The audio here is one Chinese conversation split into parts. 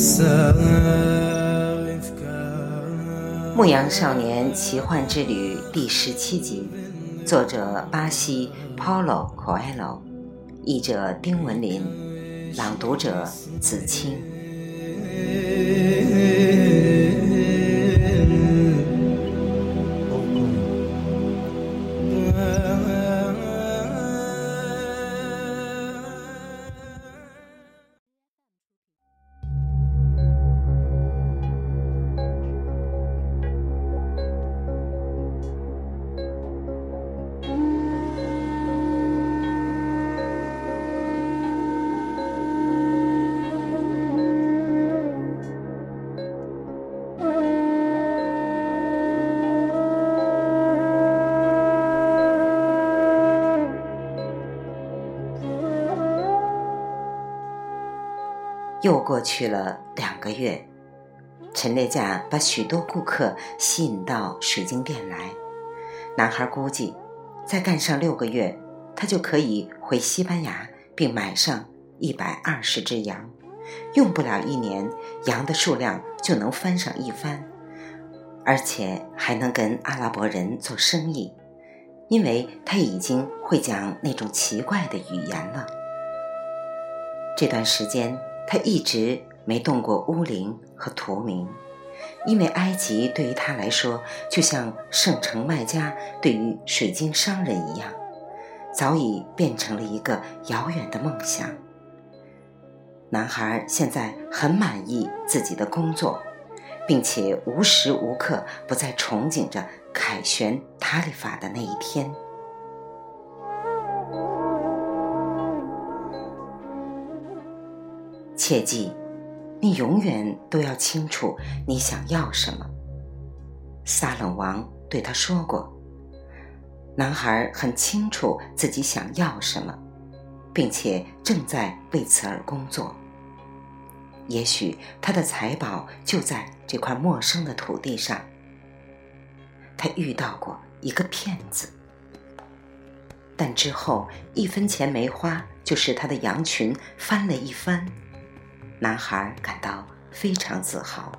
《牧羊少年奇幻之旅》第十七集，作者巴西 Paulo Coelho，译者丁文林，朗读者子清。又过去了两个月，陈列架把许多顾客吸引到水晶店来。男孩估计，再干上六个月，他就可以回西班牙，并买上一百二十只羊。用不了一年，羊的数量就能翻上一番，而且还能跟阿拉伯人做生意，因为他已经会讲那种奇怪的语言了。这段时间。他一直没动过乌灵和图明，因为埃及对于他来说，就像圣城麦家对于水晶商人一样，早已变成了一个遥远的梦想。男孩现在很满意自己的工作，并且无时无刻不在憧憬着凯旋塔利法的那一天。切记，你永远都要清楚你想要什么。撒冷王对他说过。男孩很清楚自己想要什么，并且正在为此而工作。也许他的财宝就在这块陌生的土地上。他遇到过一个骗子，但之后一分钱没花，就使他的羊群翻了一番。男孩感到非常自豪。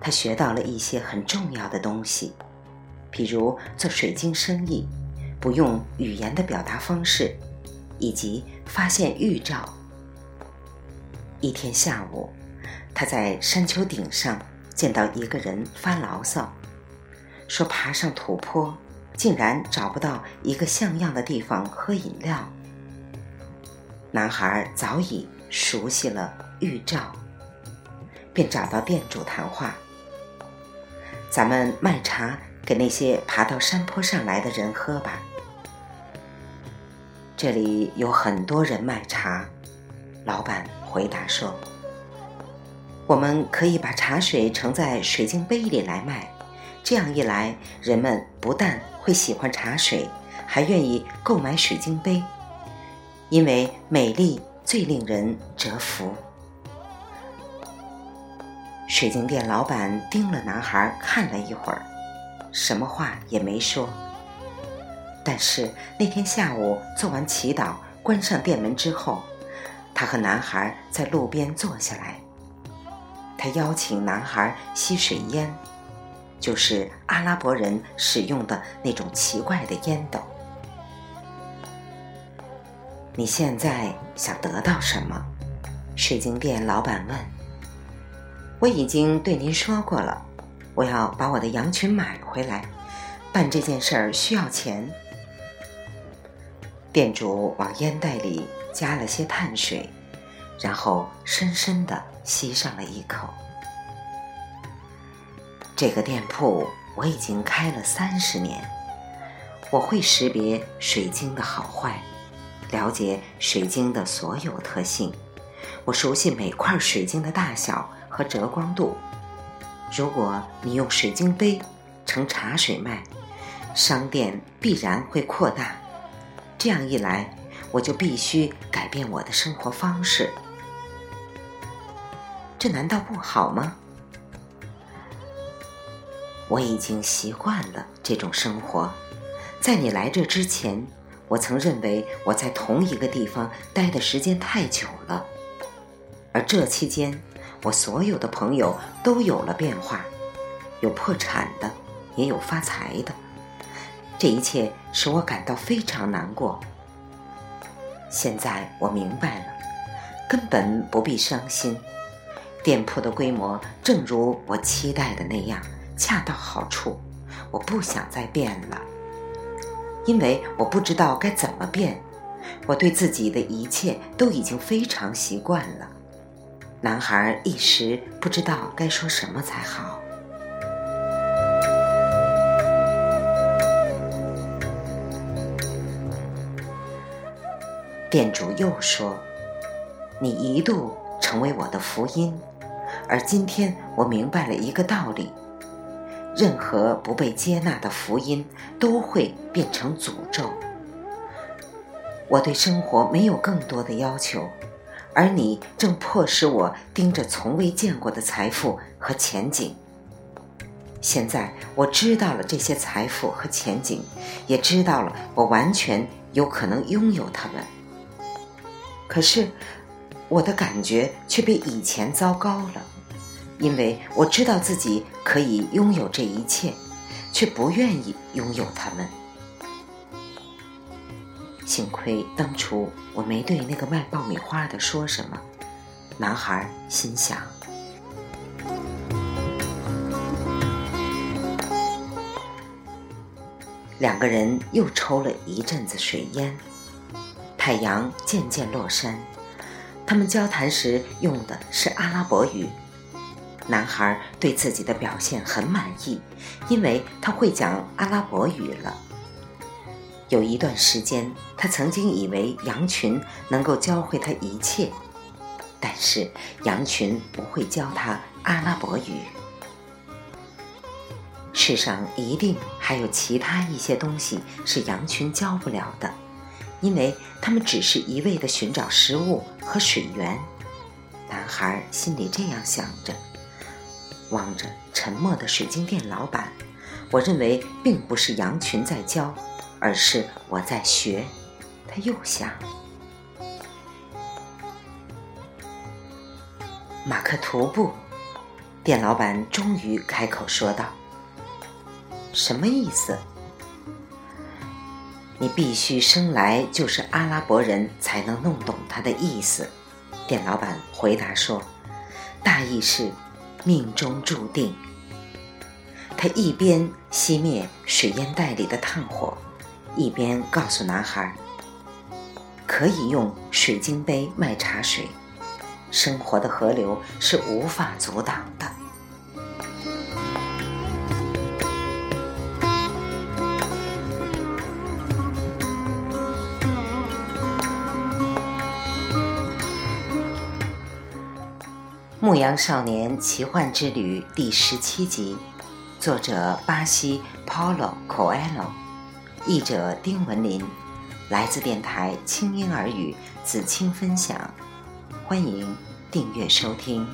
他学到了一些很重要的东西，比如做水晶生意，不用语言的表达方式，以及发现预兆。一天下午，他在山丘顶上见到一个人发牢骚，说爬上土坡，竟然找不到一个像样的地方喝饮料。男孩早已。熟悉了预兆，便找到店主谈话。咱们卖茶给那些爬到山坡上来的人喝吧。这里有很多人卖茶，老板回答说：“我们可以把茶水盛在水晶杯里来卖，这样一来，人们不但会喜欢茶水，还愿意购买水晶杯，因为美丽。”最令人折服。水晶店老板盯了男孩看了一会儿，什么话也没说。但是那天下午做完祈祷、关上店门之后，他和男孩在路边坐下来。他邀请男孩吸水烟，就是阿拉伯人使用的那种奇怪的烟斗。你现在想得到什么？水晶店老板问。我已经对您说过了，我要把我的羊群买回来。办这件事儿需要钱。店主往烟袋里加了些碳水，然后深深的吸上了一口。这个店铺我已经开了三十年，我会识别水晶的好坏。了解水晶的所有特性，我熟悉每块水晶的大小和折光度。如果你用水晶杯盛茶水卖，商店必然会扩大。这样一来，我就必须改变我的生活方式。这难道不好吗？我已经习惯了这种生活，在你来这之前。我曾认为我在同一个地方待的时间太久了，而这期间，我所有的朋友都有了变化。有破产的，也有发财的。这一切使我感到非常难过。现在我明白了，根本不必伤心。店铺的规模正如我期待的那样，恰到好处。我不想再变了，因为我不知道该怎么变。我对自己的一切都已经非常习惯了。男孩一时不知道该说什么才好。店主又说：“你一度成为我的福音，而今天我明白了一个道理：任何不被接纳的福音都会变成诅咒。我对生活没有更多的要求，而你正迫使我盯着从未见过的财富和前景。现在我知道了这些财富和前景，也知道了我完全有可能拥有它们。”可是，我的感觉却比以前糟糕了，因为我知道自己可以拥有这一切，却不愿意拥有他们。幸亏当初我没对那个卖爆米花的说什么，男孩心想。两个人又抽了一阵子水烟。太阳渐渐落山，他们交谈时用的是阿拉伯语。男孩对自己的表现很满意，因为他会讲阿拉伯语了。有一段时间，他曾经以为羊群能够教会他一切，但是羊群不会教他阿拉伯语。世上一定还有其他一些东西是羊群教不了的。因为他们只是一味的寻找食物和水源，男孩心里这样想着，望着沉默的水晶店老板。我认为并不是羊群在教，而是我在学。他又想，马克图布，店老板终于开口说道：“什么意思？”你必须生来就是阿拉伯人才能弄懂他的意思，店老板回答说：“大意是命中注定。”他一边熄灭水烟袋里的炭火，一边告诉男孩：“可以用水晶杯卖茶水，生活的河流是无法阻挡的。”《牧羊少年奇幻之旅》第十七集，作者巴西 Paulo Coelho，译者丁文林，来自电台轻音耳语子青分享，欢迎订阅收听。